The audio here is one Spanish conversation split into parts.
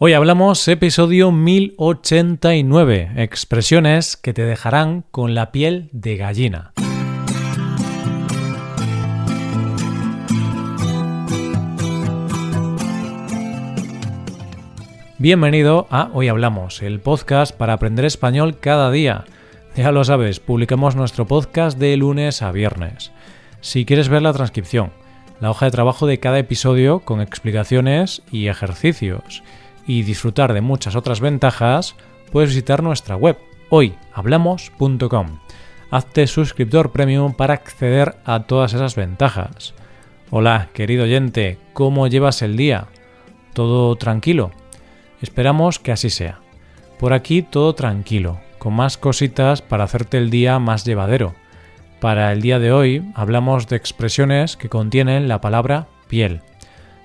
Hoy hablamos episodio 1089, expresiones que te dejarán con la piel de gallina. Bienvenido a Hoy Hablamos, el podcast para aprender español cada día. Ya lo sabes, publicamos nuestro podcast de lunes a viernes. Si quieres ver la transcripción, la hoja de trabajo de cada episodio con explicaciones y ejercicios, y disfrutar de muchas otras ventajas, puedes visitar nuestra web hoyhablamos.com. Hazte suscriptor premium para acceder a todas esas ventajas. Hola, querido oyente, ¿cómo llevas el día? ¿Todo tranquilo? Esperamos que así sea. Por aquí todo tranquilo, con más cositas para hacerte el día más llevadero. Para el día de hoy hablamos de expresiones que contienen la palabra piel.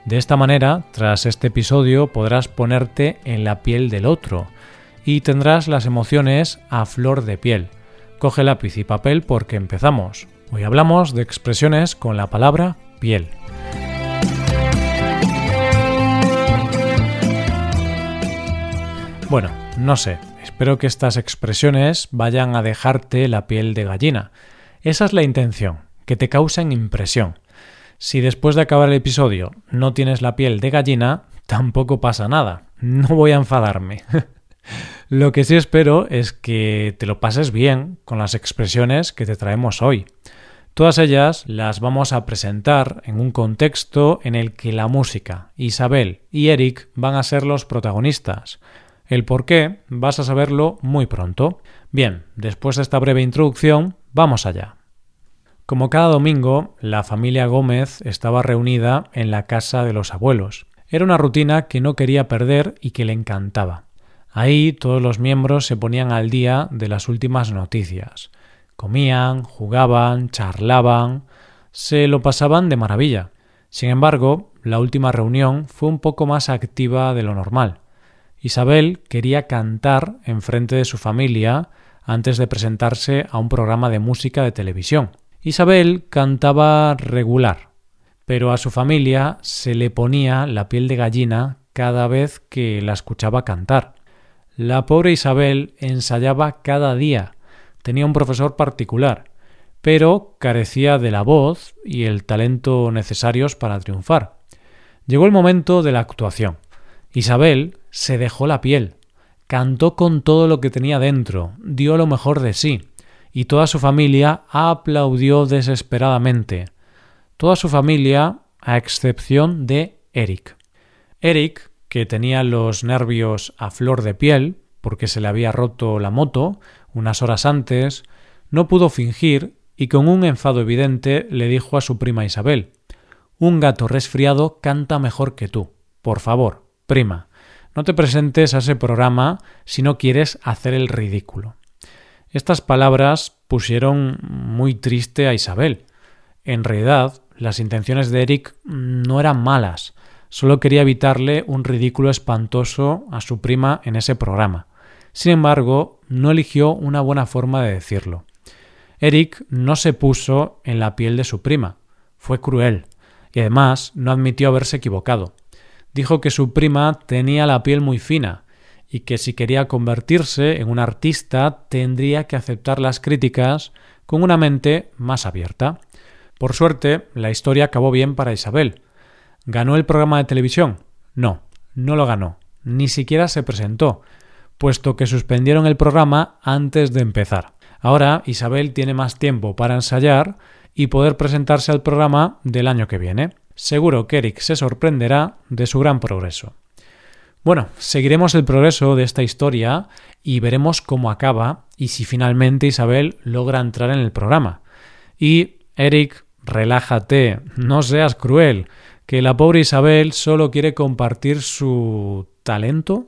De esta manera, tras este episodio podrás ponerte en la piel del otro y tendrás las emociones a flor de piel. Coge lápiz y papel porque empezamos. Hoy hablamos de expresiones con la palabra piel. Bueno, no sé, espero que estas expresiones vayan a dejarte la piel de gallina. Esa es la intención, que te causen impresión. Si después de acabar el episodio no tienes la piel de gallina, tampoco pasa nada. No voy a enfadarme. lo que sí espero es que te lo pases bien con las expresiones que te traemos hoy. Todas ellas las vamos a presentar en un contexto en el que la música, Isabel y Eric van a ser los protagonistas. El por qué vas a saberlo muy pronto. Bien, después de esta breve introducción, vamos allá. Como cada domingo, la familia Gómez estaba reunida en la casa de los abuelos. Era una rutina que no quería perder y que le encantaba. Ahí todos los miembros se ponían al día de las últimas noticias. Comían, jugaban, charlaban, se lo pasaban de maravilla. Sin embargo, la última reunión fue un poco más activa de lo normal. Isabel quería cantar en frente de su familia antes de presentarse a un programa de música de televisión. Isabel cantaba regular, pero a su familia se le ponía la piel de gallina cada vez que la escuchaba cantar. La pobre Isabel ensayaba cada día, tenía un profesor particular, pero carecía de la voz y el talento necesarios para triunfar. Llegó el momento de la actuación. Isabel se dejó la piel, cantó con todo lo que tenía dentro, dio lo mejor de sí y toda su familia aplaudió desesperadamente. Toda su familia, a excepción de Eric. Eric, que tenía los nervios a flor de piel, porque se le había roto la moto unas horas antes, no pudo fingir y con un enfado evidente le dijo a su prima Isabel Un gato resfriado canta mejor que tú. Por favor, prima, no te presentes a ese programa si no quieres hacer el ridículo. Estas palabras pusieron muy triste a Isabel. En realidad, las intenciones de Eric no eran malas, solo quería evitarle un ridículo espantoso a su prima en ese programa. Sin embargo, no eligió una buena forma de decirlo. Eric no se puso en la piel de su prima, fue cruel, y además no admitió haberse equivocado. Dijo que su prima tenía la piel muy fina, y que si quería convertirse en un artista tendría que aceptar las críticas con una mente más abierta. Por suerte, la historia acabó bien para Isabel. ¿Ganó el programa de televisión? No, no lo ganó, ni siquiera se presentó, puesto que suspendieron el programa antes de empezar. Ahora Isabel tiene más tiempo para ensayar y poder presentarse al programa del año que viene. Seguro que Eric se sorprenderá de su gran progreso. Bueno, seguiremos el progreso de esta historia y veremos cómo acaba y si finalmente Isabel logra entrar en el programa. Y, Eric, relájate, no seas cruel, que la pobre Isabel solo quiere compartir su talento.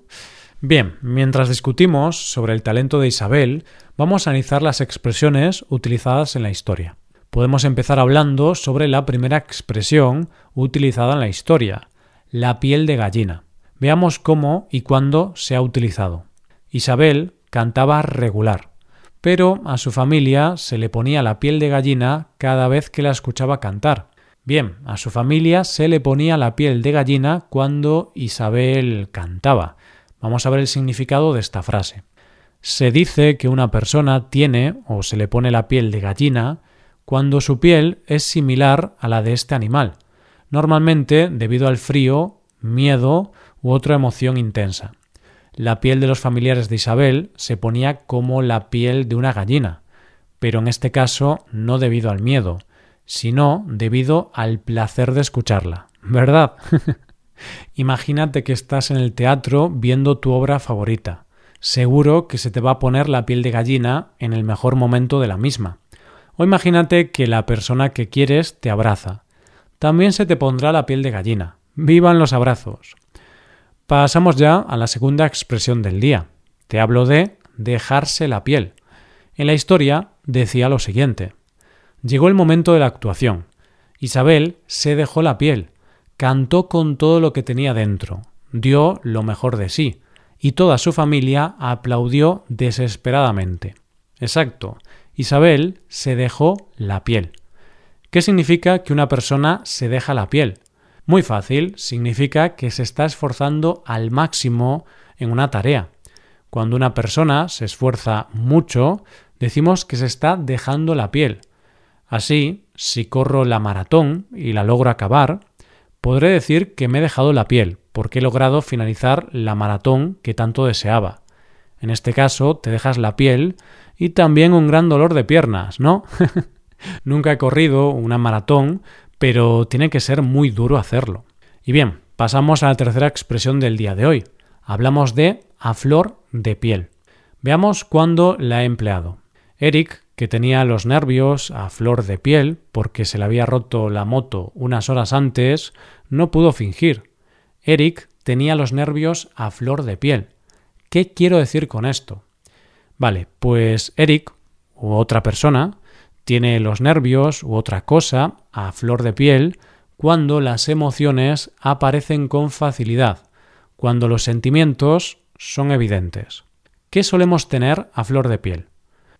Bien, mientras discutimos sobre el talento de Isabel, vamos a analizar las expresiones utilizadas en la historia. Podemos empezar hablando sobre la primera expresión utilizada en la historia, la piel de gallina. Veamos cómo y cuándo se ha utilizado. Isabel cantaba regular, pero a su familia se le ponía la piel de gallina cada vez que la escuchaba cantar. Bien, a su familia se le ponía la piel de gallina cuando Isabel cantaba. Vamos a ver el significado de esta frase. Se dice que una persona tiene o se le pone la piel de gallina cuando su piel es similar a la de este animal, normalmente debido al frío, miedo u otra emoción intensa. La piel de los familiares de Isabel se ponía como la piel de una gallina, pero en este caso no debido al miedo, sino debido al placer de escucharla. ¿Verdad? Imagínate que estás en el teatro viendo tu obra favorita. Seguro que se te va a poner la piel de gallina en el mejor momento de la misma. O imagínate que la persona que quieres te abraza. También se te pondrá la piel de gallina. ¡Vivan los abrazos! Pasamos ya a la segunda expresión del día. Te hablo de dejarse la piel. En la historia decía lo siguiente. Llegó el momento de la actuación. Isabel se dejó la piel, cantó con todo lo que tenía dentro, dio lo mejor de sí, y toda su familia aplaudió desesperadamente. Exacto, Isabel se dejó la piel. ¿Qué significa que una persona se deja la piel? Muy fácil, significa que se está esforzando al máximo en una tarea. Cuando una persona se esfuerza mucho, decimos que se está dejando la piel. Así, si corro la maratón y la logro acabar, podré decir que me he dejado la piel, porque he logrado finalizar la maratón que tanto deseaba. En este caso, te dejas la piel y también un gran dolor de piernas, ¿no? Nunca he corrido una maratón, pero tiene que ser muy duro hacerlo. Y bien, pasamos a la tercera expresión del día de hoy. Hablamos de a flor de piel. Veamos cuándo la he empleado. Eric, que tenía los nervios a flor de piel porque se le había roto la moto unas horas antes, no pudo fingir. Eric tenía los nervios a flor de piel. ¿Qué quiero decir con esto? Vale, pues Eric u otra persona tiene los nervios u otra cosa a flor de piel cuando las emociones aparecen con facilidad, cuando los sentimientos son evidentes. ¿Qué solemos tener a flor de piel?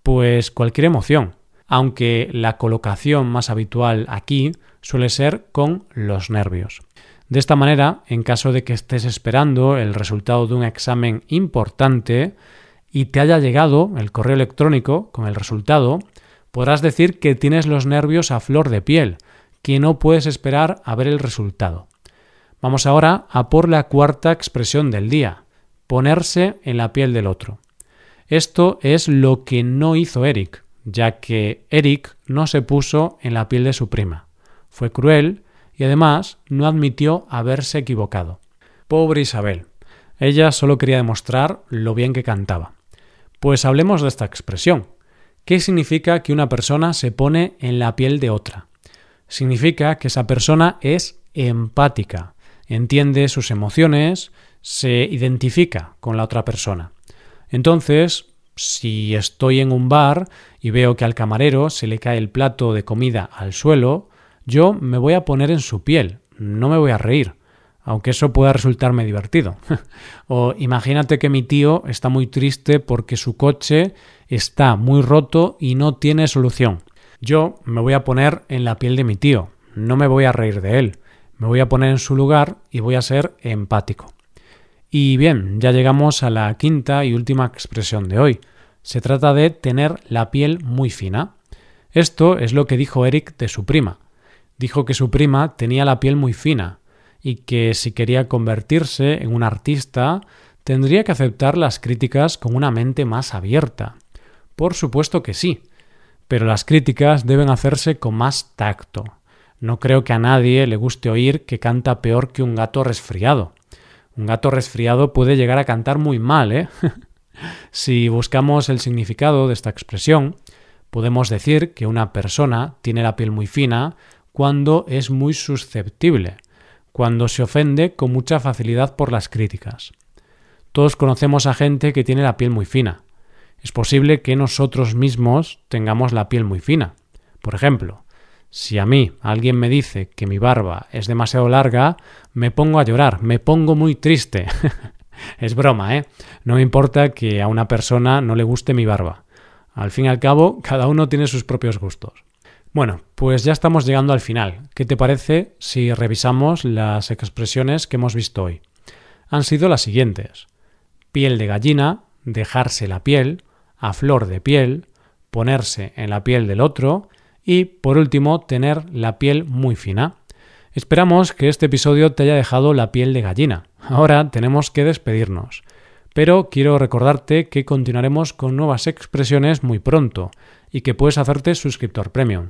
Pues cualquier emoción, aunque la colocación más habitual aquí suele ser con los nervios. De esta manera, en caso de que estés esperando el resultado de un examen importante y te haya llegado el correo electrónico con el resultado, podrás decir que tienes los nervios a flor de piel, que no puedes esperar a ver el resultado. Vamos ahora a por la cuarta expresión del día, ponerse en la piel del otro. Esto es lo que no hizo Eric, ya que Eric no se puso en la piel de su prima. Fue cruel y además no admitió haberse equivocado. Pobre Isabel. Ella solo quería demostrar lo bien que cantaba. Pues hablemos de esta expresión. ¿Qué significa que una persona se pone en la piel de otra? Significa que esa persona es empática, entiende sus emociones, se identifica con la otra persona. Entonces, si estoy en un bar y veo que al camarero se le cae el plato de comida al suelo, yo me voy a poner en su piel, no me voy a reír, aunque eso pueda resultarme divertido. o imagínate que mi tío está muy triste porque su coche está muy roto y no tiene solución. Yo me voy a poner en la piel de mi tío, no me voy a reír de él, me voy a poner en su lugar y voy a ser empático. Y bien, ya llegamos a la quinta y última expresión de hoy. Se trata de tener la piel muy fina. Esto es lo que dijo Eric de su prima. Dijo que su prima tenía la piel muy fina y que si quería convertirse en un artista tendría que aceptar las críticas con una mente más abierta. Por supuesto que sí, pero las críticas deben hacerse con más tacto. No creo que a nadie le guste oír que canta peor que un gato resfriado. Un gato resfriado puede llegar a cantar muy mal, ¿eh? si buscamos el significado de esta expresión, podemos decir que una persona tiene la piel muy fina cuando es muy susceptible, cuando se ofende con mucha facilidad por las críticas. Todos conocemos a gente que tiene la piel muy fina. Es posible que nosotros mismos tengamos la piel muy fina. Por ejemplo, si a mí alguien me dice que mi barba es demasiado larga, me pongo a llorar, me pongo muy triste. es broma, ¿eh? No me importa que a una persona no le guste mi barba. Al fin y al cabo, cada uno tiene sus propios gustos. Bueno, pues ya estamos llegando al final. ¿Qué te parece si revisamos las expresiones que hemos visto hoy? Han sido las siguientes. Piel de gallina, dejarse la piel, a flor de piel, ponerse en la piel del otro y, por último, tener la piel muy fina. Esperamos que este episodio te haya dejado la piel de gallina. Ahora tenemos que despedirnos. Pero quiero recordarte que continuaremos con nuevas expresiones muy pronto y que puedes hacerte suscriptor premium.